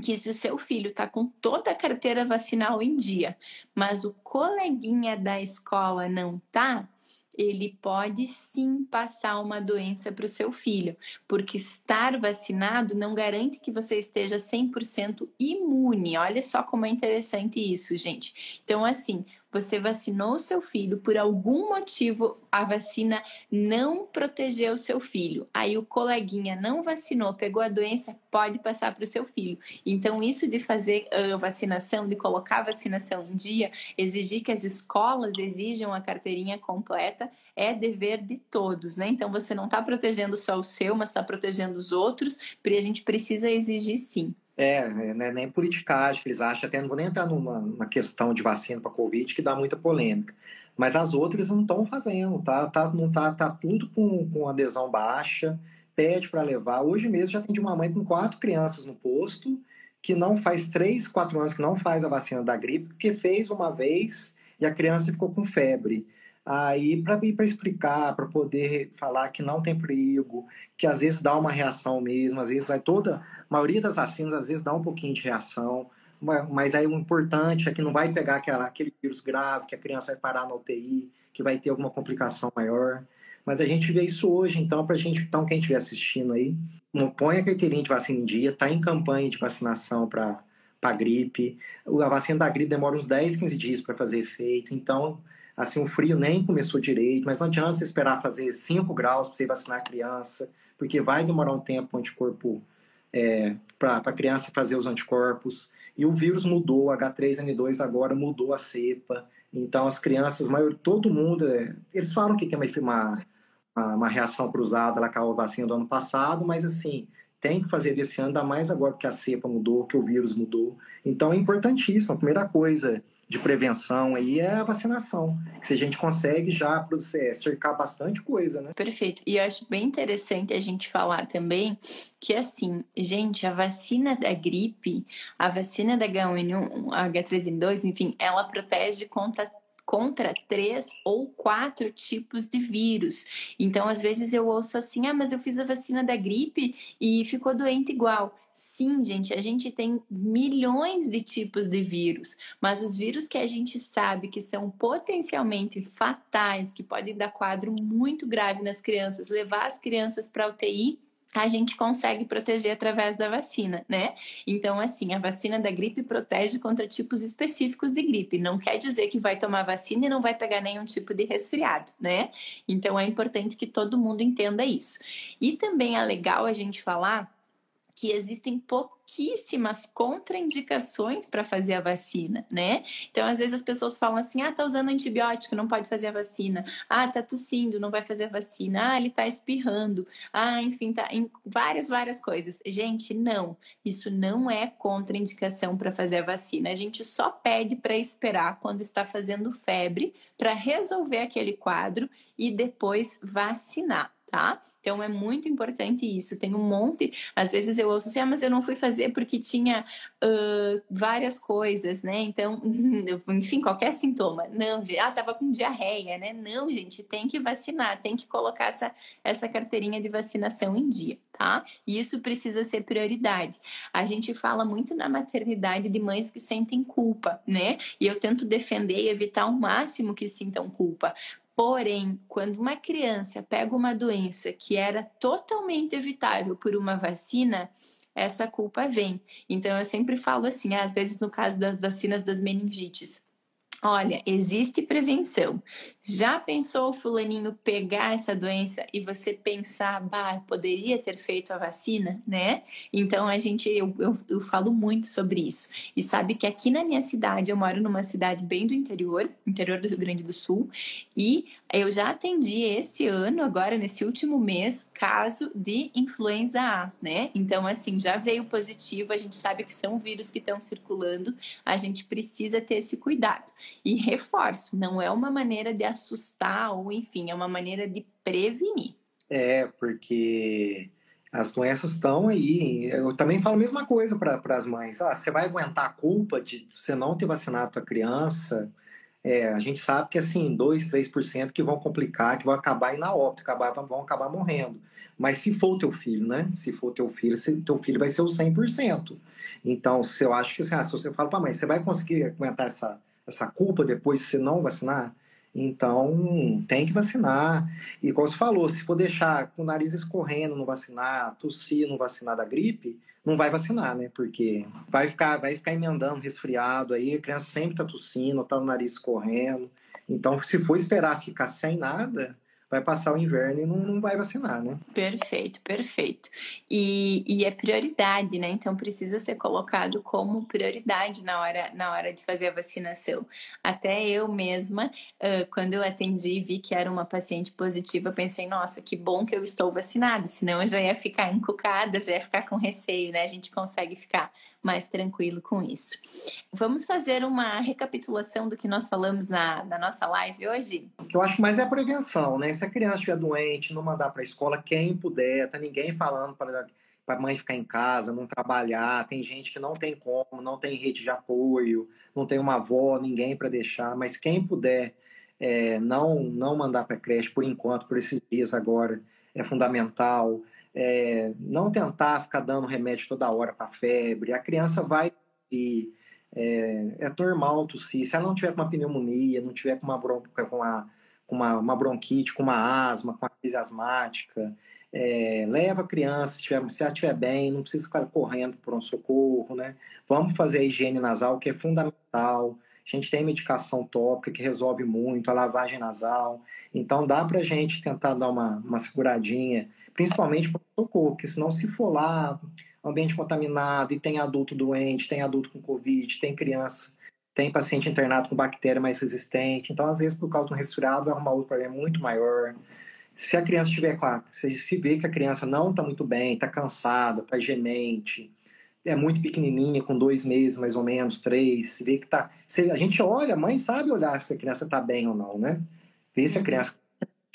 que se o seu filho está com toda a carteira vacinal em dia, mas o coleguinha da escola não tá, ele pode sim passar uma doença para o seu filho, porque estar vacinado não garante que você esteja 100% imune. Olha só como é interessante isso, gente. Então, assim, você vacinou o seu filho, por algum motivo a vacina não protegeu o seu filho. Aí o coleguinha não vacinou, pegou a doença, pode passar para o seu filho. Então, isso de fazer a vacinação, de colocar a vacinação em dia, exigir que as escolas exijam a carteirinha completa, é dever de todos, né? Então, você não está protegendo só o seu, mas está protegendo os outros, e a gente precisa exigir sim. É, né, nem politicagem que eles acham, até não vou nem entrar numa, numa questão de vacina para Covid, que dá muita polêmica. Mas as outras não estão fazendo, tá, tá, não tá, tá tudo com, com adesão baixa, pede para levar. Hoje mesmo já tem de uma mãe com quatro crianças no posto, que não faz três, quatro anos que não faz a vacina da gripe, porque fez uma vez e a criança ficou com febre. Aí, para explicar, para poder falar que não tem perigo, que às vezes dá uma reação mesmo, às vezes vai toda. A maioria das vacinas às vezes dá um pouquinho de reação, mas aí o importante é que não vai pegar aquela, aquele vírus grave, que a criança vai parar na UTI, que vai ter alguma complicação maior. Mas a gente vê isso hoje, então, para gente, então, quem estiver assistindo aí, põe a carteirinha de vacina em dia, está em campanha de vacinação para a gripe. A vacina da gripe demora uns 10, 15 dias para fazer efeito, então Assim, o frio nem começou direito, mas não adianta você esperar fazer 5 graus para você vacinar a criança, porque vai demorar um tempo o anticorpo é, para a criança fazer os anticorpos. E o vírus mudou, H3N2 agora mudou a cepa. Então, as crianças, maior, todo mundo, é, eles falam que é uma, uma, uma reação cruzada lá com a vacina do ano passado, mas assim, tem que fazer esse ano, ainda mais agora que a cepa mudou, que o vírus mudou. Então, é importantíssimo. A primeira coisa de prevenção aí é a vacinação. Que se a gente consegue já é, cercar bastante coisa, né? Perfeito. E eu acho bem interessante a gente falar também que, assim, gente, a vacina da gripe, a vacina da H1N1, H3N2, enfim, ela protege contra contra três ou quatro tipos de vírus. Então, às vezes eu ouço assim: ah, mas eu fiz a vacina da gripe e ficou doente igual. Sim, gente, a gente tem milhões de tipos de vírus, mas os vírus que a gente sabe que são potencialmente fatais, que podem dar quadro muito grave nas crianças, levar as crianças para UTI, a gente consegue proteger através da vacina, né? Então, assim, a vacina da gripe protege contra tipos específicos de gripe. Não quer dizer que vai tomar vacina e não vai pegar nenhum tipo de resfriado, né? Então, é importante que todo mundo entenda isso. E também é legal a gente falar que existem pouquíssimas contraindicações para fazer a vacina, né? Então, às vezes as pessoas falam assim: ah, tá usando antibiótico, não pode fazer a vacina. Ah, tá tossindo, não vai fazer a vacina. Ah, ele tá espirrando. Ah, enfim, tá em várias, várias coisas. Gente, não. Isso não é contraindicação para fazer a vacina. A gente só pede para esperar quando está fazendo febre para resolver aquele quadro e depois vacinar tá? Então é muito importante isso. Tem um monte, às vezes eu ouço assim, ah, mas eu não fui fazer porque tinha uh, várias coisas, né? Então, enfim, qualquer sintoma. Não, de, ah, tava com diarreia, né? Não, gente, tem que vacinar, tem que colocar essa, essa carteirinha de vacinação em dia, tá? E isso precisa ser prioridade. A gente fala muito na maternidade de mães que sentem culpa, né? E eu tento defender e evitar ao máximo que sintam culpa. Porém, quando uma criança pega uma doença que era totalmente evitável por uma vacina, essa culpa vem. Então, eu sempre falo assim, às vezes no caso das vacinas das meningites, Olha, existe prevenção. Já pensou o fulaninho pegar essa doença e você pensar, bah, poderia ter feito a vacina, né? Então a gente, eu, eu, eu, falo muito sobre isso. E sabe que aqui na minha cidade, eu moro numa cidade bem do interior, interior do Rio Grande do Sul, e eu já atendi esse ano, agora nesse último mês, caso de influenza A, né? Então, assim, já veio positivo, a gente sabe que são vírus que estão circulando, a gente precisa ter esse cuidado. E reforço, não é uma maneira de assustar ou, enfim, é uma maneira de prevenir. É, porque as doenças estão aí. Eu também falo a mesma coisa para as mães. Ah, você vai aguentar a culpa de você não ter vacinado a criança? É, a gente sabe que assim, 2, 3% que vão complicar, que vão acabar na óbito, acabar, vão acabar morrendo. Mas se for teu filho, né? Se for teu filho, se, teu filho vai ser o 100%. Então, se eu acho que assim, ah, se você fala para mãe, você vai conseguir aguentar essa, essa culpa depois se não vacinar? Então, tem que vacinar. E como você falou, se for deixar com o nariz escorrendo, não vacinar, tossir, não vacinar da gripe, não vai vacinar, né? Porque vai ficar, vai ficar emendando resfriado aí, a criança sempre tá tossindo, tá no nariz correndo. Então, se for esperar ficar sem nada, vai passar o inverno e não, não vai vacinar, né? Perfeito, perfeito. E, e é prioridade, né? Então precisa ser colocado como prioridade na hora, na hora de fazer a vacinação. Até eu mesma, quando eu atendi e vi que era uma paciente positiva, pensei, nossa, que bom que eu estou vacinada, senão eu já ia ficar encucada, já ia ficar com receio, né? A gente consegue ficar mais tranquilo com isso. Vamos fazer uma recapitulação do que nós falamos na, na nossa live hoje? O que eu acho mais é a prevenção, né? Se a criança estiver doente, não mandar para a escola quem puder, tá ninguém falando para a mãe ficar em casa, não trabalhar. Tem gente que não tem como, não tem rede de apoio, não tem uma avó, ninguém para deixar. Mas quem puder é, não não mandar para creche por enquanto, por esses dias agora, é fundamental é, não tentar ficar dando remédio toda hora para febre. A criança vai tossir, é, é, normal tossir. Se ela não tiver com uma pneumonia, não tiver com uma, bronca, com uma, com uma, uma bronquite, com uma asma, com uma crise asmática, é, leva a criança, se, tiver, se ela estiver bem, não precisa ficar correndo por um socorro, né? Vamos fazer a higiene nasal, que é fundamental. A gente tem medicação tópica que resolve muito, a lavagem nasal. Então dá para a gente tentar dar uma, uma seguradinha principalmente para o socorro, porque senão se for lá, ambiente contaminado e tem adulto doente, tem adulto com Covid, tem criança, tem paciente internado com bactéria mais resistente, então às vezes por causa do resfriado vai arrumar outro problema muito maior. Se a criança estiver, claro, se, se vê que a criança não está muito bem, está cansada, está gemente, é muito pequenininha, com dois meses mais ou menos, três, se vê que está... a gente olha, a mãe sabe olhar se a criança está bem ou não, né? Ver se a criança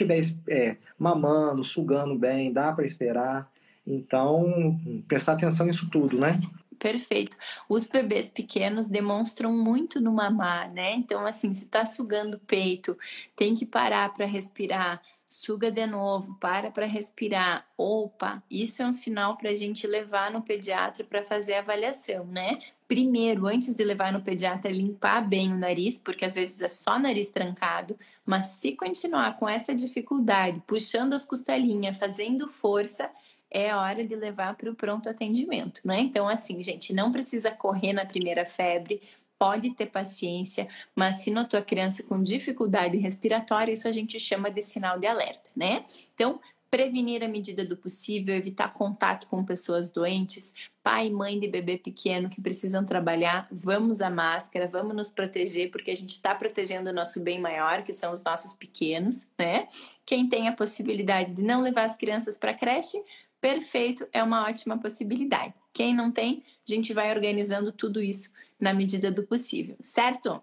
estiver é, mamando, sugando bem, dá para esperar. Então, prestar atenção nisso tudo, né? Perfeito. Os bebês pequenos demonstram muito no mamar, né? Então, assim, se tá sugando o peito, tem que parar para respirar, suga de novo, para para respirar. Opa, isso é um sinal para a gente levar no pediatra para fazer avaliação, né? Primeiro, antes de levar no pediatra, limpar bem o nariz, porque às vezes é só nariz trancado, mas se continuar com essa dificuldade, puxando as costelinhas, fazendo força, é hora de levar para o pronto atendimento, né? Então, assim, gente, não precisa correr na primeira febre, pode ter paciência, mas se notou a criança com dificuldade respiratória, isso a gente chama de sinal de alerta, né? Então, prevenir à medida do possível, evitar contato com pessoas doentes, pai e mãe de bebê pequeno que precisam trabalhar, vamos a máscara, vamos nos proteger, porque a gente está protegendo o nosso bem maior, que são os nossos pequenos, né? Quem tem a possibilidade de não levar as crianças para creche, perfeito, é uma ótima possibilidade. Quem não tem, a gente vai organizando tudo isso na medida do possível, certo?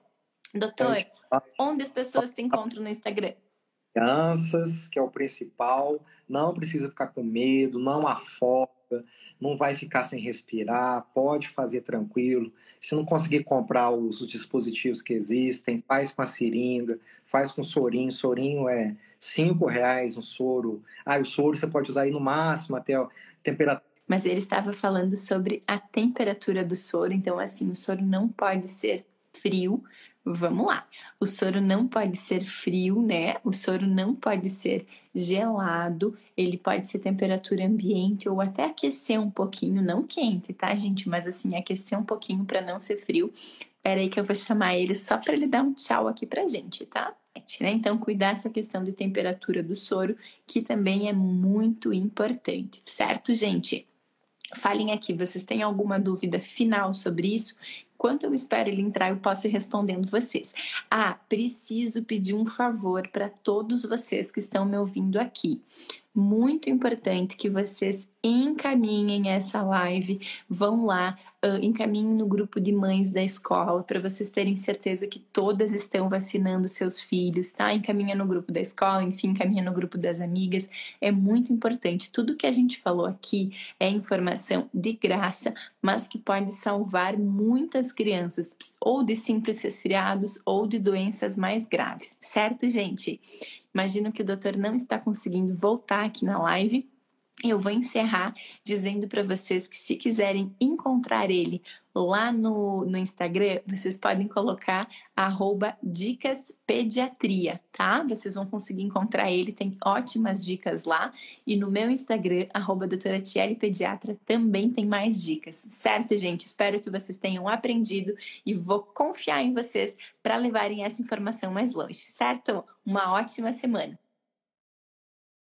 Doutor, onde as pessoas te encontram no Instagram? Crianças, que é o principal, não precisa ficar com medo, não afoga, não vai ficar sem respirar, pode fazer tranquilo. Se não conseguir comprar os, dispositivos que existem, faz com a seringa, faz com sorinho. Sorinho é cinco reais um soro. Ah, o soro você pode usar aí no máximo até a temperatura. Mas ele estava falando sobre a temperatura do soro, então assim, o soro não pode ser frio, Vamos lá. O soro não pode ser frio, né? O soro não pode ser gelado. Ele pode ser temperatura ambiente ou até aquecer um pouquinho, não quente, tá, gente? Mas assim, aquecer um pouquinho para não ser frio. Espera aí que eu vou chamar ele só para ele dar um tchau aqui pra gente, tá? Né? Então, cuidar essa questão de temperatura do soro, que também é muito importante, certo, gente? Falem aqui, vocês têm alguma dúvida final sobre isso? Enquanto eu espero ele entrar, eu posso ir respondendo vocês. Ah, preciso pedir um favor para todos vocês que estão me ouvindo aqui muito importante que vocês encaminhem essa live, vão lá, uh, encaminhem no grupo de mães da escola para vocês terem certeza que todas estão vacinando seus filhos, tá? Encaminha no grupo da escola, enfim, encaminha no grupo das amigas. É muito importante. Tudo que a gente falou aqui é informação de graça, mas que pode salvar muitas crianças, ou de simples resfriados ou de doenças mais graves, certo, gente? Imagino que o doutor não está conseguindo voltar aqui na live. Eu vou encerrar dizendo para vocês que se quiserem encontrar ele lá no, no Instagram, vocês podem colocar dicaspediatria, tá? Vocês vão conseguir encontrar ele, tem ótimas dicas lá. E no meu Instagram, arroba doutora Pediatra, também tem mais dicas, certo, gente? Espero que vocês tenham aprendido e vou confiar em vocês para levarem essa informação mais longe, certo? Uma ótima semana!